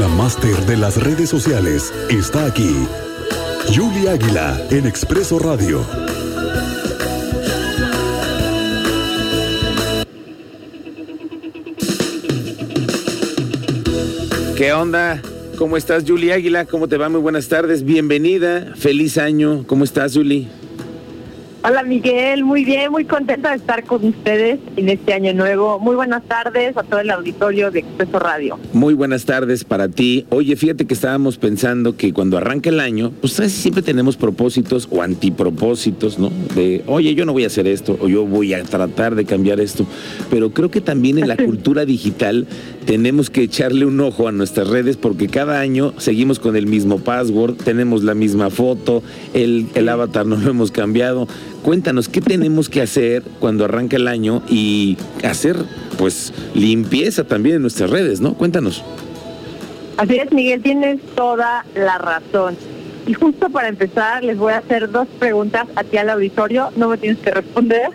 La máster de las redes sociales está aquí. Julie Águila en Expreso Radio. ¿Qué onda? ¿Cómo estás, Julie Águila? ¿Cómo te va? Muy buenas tardes. Bienvenida. Feliz año. ¿Cómo estás, Julie? Hola Miguel, muy bien, muy contenta de estar con ustedes en este año nuevo. Muy buenas tardes a todo el auditorio de Expreso Radio. Muy buenas tardes para ti. Oye, fíjate que estábamos pensando que cuando arranca el año, pues casi siempre tenemos propósitos o antipropósitos, ¿no? De, oye, yo no voy a hacer esto o yo voy a tratar de cambiar esto. Pero creo que también en la cultura digital tenemos que echarle un ojo a nuestras redes porque cada año seguimos con el mismo password, tenemos la misma foto, el, el avatar no lo hemos cambiado cuéntanos, ¿qué tenemos que hacer cuando arranca el año y hacer, pues, limpieza también en nuestras redes, ¿no? Cuéntanos. Así es, Miguel, tienes toda la razón. Y justo para empezar, les voy a hacer dos preguntas a ti al auditorio. No me tienes que responder.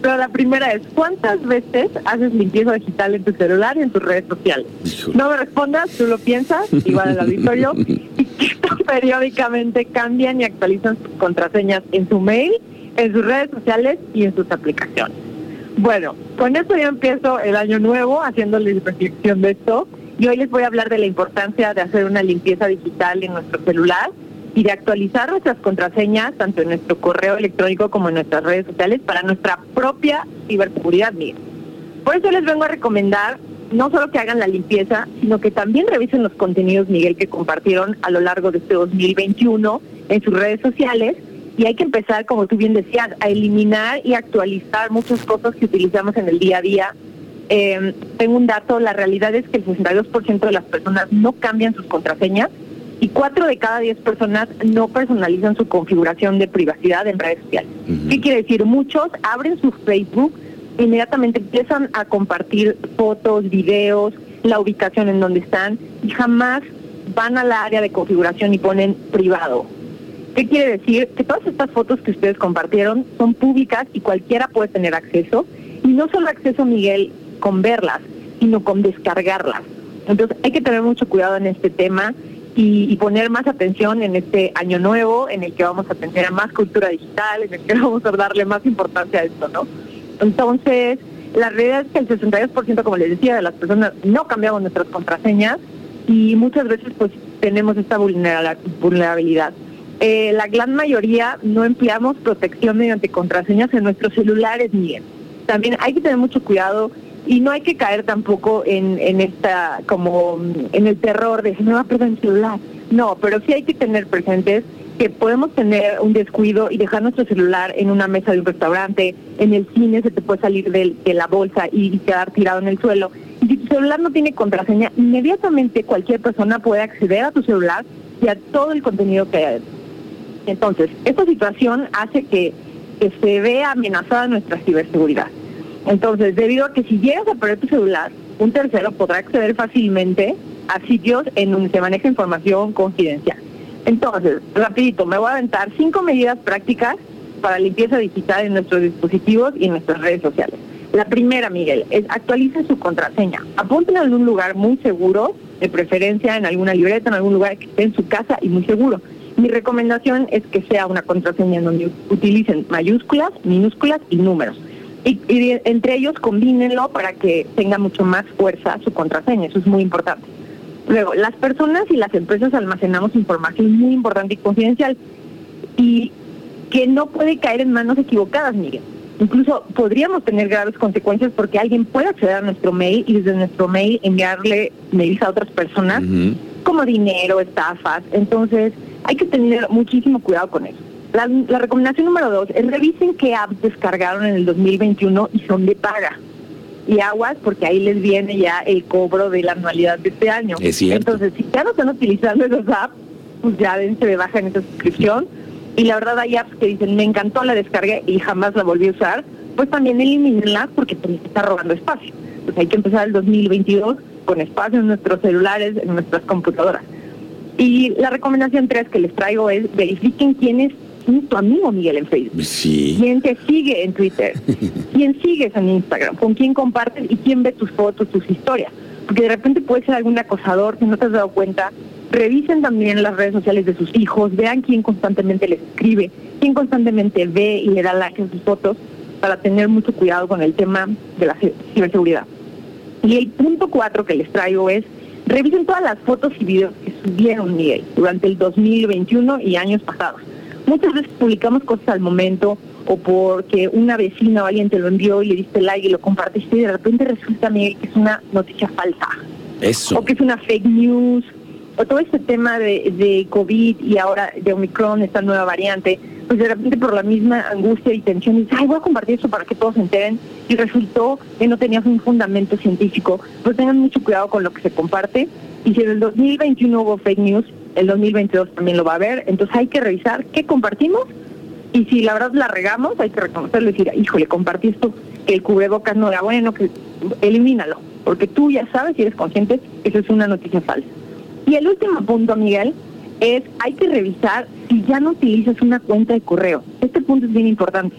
Pero la primera es, ¿cuántas veces haces limpieza digital en tu celular y en tus redes sociales? No me respondas, tú lo piensas, igual al auditorio. y que periódicamente cambian y actualizan sus contraseñas en su mail en sus redes sociales y en sus aplicaciones. Bueno, con esto ya empiezo el año nuevo haciéndoles reflexión de esto y hoy les voy a hablar de la importancia de hacer una limpieza digital en nuestro celular y de actualizar nuestras contraseñas tanto en nuestro correo electrónico como en nuestras redes sociales para nuestra propia ciberseguridad mía. Por eso les vengo a recomendar no solo que hagan la limpieza, sino que también revisen los contenidos, Miguel, que compartieron a lo largo de este 2021 en sus redes sociales y hay que empezar, como tú bien decías, a eliminar y actualizar muchas cosas que utilizamos en el día a día. Eh, tengo un dato, la realidad es que el 62% de las personas no cambian sus contraseñas y 4 de cada 10 personas no personalizan su configuración de privacidad en redes sociales. ¿Qué quiere decir? Muchos abren su Facebook, inmediatamente empiezan a compartir fotos, videos, la ubicación en donde están y jamás van al área de configuración y ponen privado ¿Qué quiere decir? Que todas estas fotos que ustedes compartieron son públicas y cualquiera puede tener acceso. Y no solo acceso, Miguel, con verlas, sino con descargarlas. Entonces hay que tener mucho cuidado en este tema y, poner más atención en este año nuevo, en el que vamos a tener más cultura digital, en el que vamos a darle más importancia a esto, ¿no? Entonces, la realidad es que el 62%, como les decía, de las personas no cambiamos nuestras contraseñas y muchas veces pues tenemos esta vulnerabilidad. Eh, la gran mayoría no empleamos protección mediante contraseñas en nuestros celulares, Miguel. También hay que tener mucho cuidado y no hay que caer tampoco en, esta, como en el terror de si me va a perder el celular. No, pero sí hay que tener presentes que podemos tener un descuido y dejar nuestro celular en una mesa de un restaurante, en el cine se te puede salir de, la bolsa y, quedar tirado en el suelo. Y si tu celular no tiene contraseña, inmediatamente cualquier persona puede acceder a tu celular y a todo el contenido que hay entonces, esta situación hace que, se vea amenazada nuestra ciberseguridad. Entonces, debido a que si llegas a perder tu celular, un tercero podrá acceder fácilmente a sitios en donde se maneja información confidencial. Entonces, rapidito, me voy a aventar cinco medidas prácticas para limpieza digital en nuestros dispositivos y en nuestras redes sociales. La primera, Miguel, es actualicen su contraseña. Apúntenla en un lugar muy seguro, de preferencia en alguna libreta, en algún lugar que esté en su casa y muy seguro. Mi recomendación es que sea una contraseña donde utilicen mayúsculas, minúsculas y números. Y, entre ellos combínenlo para que tenga mucho más fuerza su contraseña, eso es muy importante. Luego, las personas y las empresas almacenamos información muy importante y confidencial y que no puede caer en manos equivocadas, Miguel. Incluso podríamos tener graves consecuencias porque alguien puede acceder a nuestro mail y desde nuestro mail enviarle mails a otras personas como dinero, estafas. Entonces, hay que tener muchísimo cuidado con eso. La, recomendación número dos es revisen qué apps descargaron en el 2021 y son de paga. Y aguas, porque ahí les viene ya el cobro de la anualidad de este año. Entonces, si ya no están utilizando esos apps, pues ya dense de baja en esa suscripción. Y la verdad hay apps que dicen, me encantó la descarga y jamás la volví a usar, pues también elimínenla porque te está robando espacio. Pues hay que empezar el 2022 con espacio en nuestros celulares, en nuestras computadoras. Y la recomendación tres que les traigo es verifiquen quién es tu amigo Miguel en Facebook. Sí. ¿Quién te sigue en Twitter? ¿Quién sigues en Instagram? ¿Con quién compartes y quién ve tus fotos, tus historias? porque de repente puede ser algún acosador que no te has dado cuenta. Revisen también las redes sociales de sus hijos, vean quién constantemente les escribe, quién constantemente ve y le da like en sus fotos para tener mucho cuidado con el tema de la ciberseguridad. Y el punto cuatro que les traigo es, revisen todas las fotos y videos que subieron, Miguel, durante el 2021 y años pasados. Muchas veces publicamos cosas al momento o porque una vecina o alguien te lo envió y le diste like y lo compartiste y de repente resulta, Miguel, que es una noticia falsa. Eso. O que es una fake news, o todo este tema de, de COVID y ahora de Omicron, esta nueva variante, pues de repente por la misma angustia y tensión dices, ay, voy a compartir esto para que todos se enteren, y resultó que no tenías un fundamento científico. Pues tengan mucho cuidado con lo que se comparte, y si en el 2021 hubo fake news, el 2022 también lo va a haber, entonces hay que revisar qué compartimos, y si la verdad la regamos, hay que reconocerlo y decir, híjole, compartí esto, que el cubrebocas no era bueno, que elimínalo, porque tú ya sabes y eres consciente que eso es una noticia falsa. Y el último punto, Miguel, es hay que revisar si ya no utilizas una cuenta de correo. Este punto es bien importante.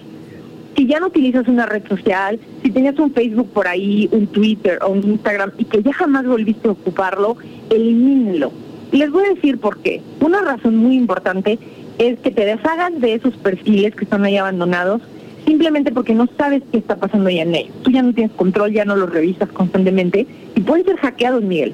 Si ya no utilizas una red social, si tenías un Facebook por ahí, un Twitter o un Instagram y que ya jamás volviste a ocuparlo, elimínelo. Y les voy a decir por qué. Una razón muy importante es que te deshagas de esos perfiles que están ahí abandonados simplemente porque no sabes qué está pasando ya en ellos. Tú ya no tienes control, ya no los revisas constantemente y pueden ser hackeados, Miguel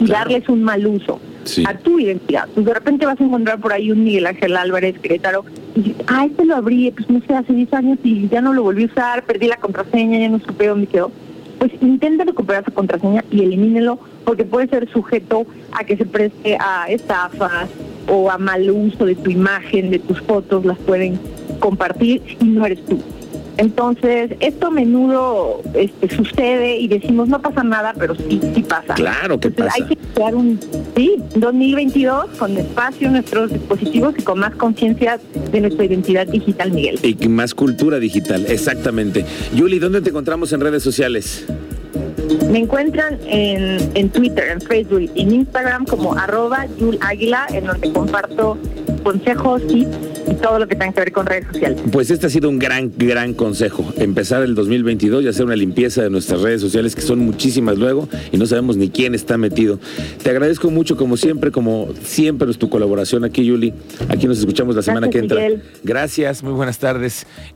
y darles un mal uso a tu identidad. Pues de repente vas a encontrar por ahí un Miguel Ángel Álvarez, Querétaro, y dices, ah, este lo abrí, pues no sé, hace 10 años y ya no lo volví a usar, perdí la contraseña, ya no supe dónde quedó. Pues intenta recuperar esa contraseña y elimínelo porque puede ser sujeto a que se preste a estafas o a mal uso de tu imagen, de tus fotos, las pueden compartir y no eres tú. Entonces, esto a menudo este, sucede y decimos no pasa nada, pero sí, sí pasa. Claro que pasa. Hay que crear un, sí, 2022 con espacio en nuestros dispositivos y con más conciencia de nuestra identidad digital, Miguel. Y más cultura digital, exactamente. Yuli, ¿dónde te encontramos en redes sociales? Me encuentran en, en Twitter, en Facebook y en Instagram como arroba Yul Águila, en donde comparto consejos, y todo lo que tenga que ver con redes sociales. Pues este ha sido un gran, gran consejo. Empezar el 2022 y hacer una limpieza de nuestras redes sociales, que son muchísimas luego, y no sabemos ni quién está metido. Te agradezco mucho, como siempre, como siempre, es tu colaboración aquí, Yuli. Aquí nos escuchamos la semana que entra. Gracias, muy buenas tardes.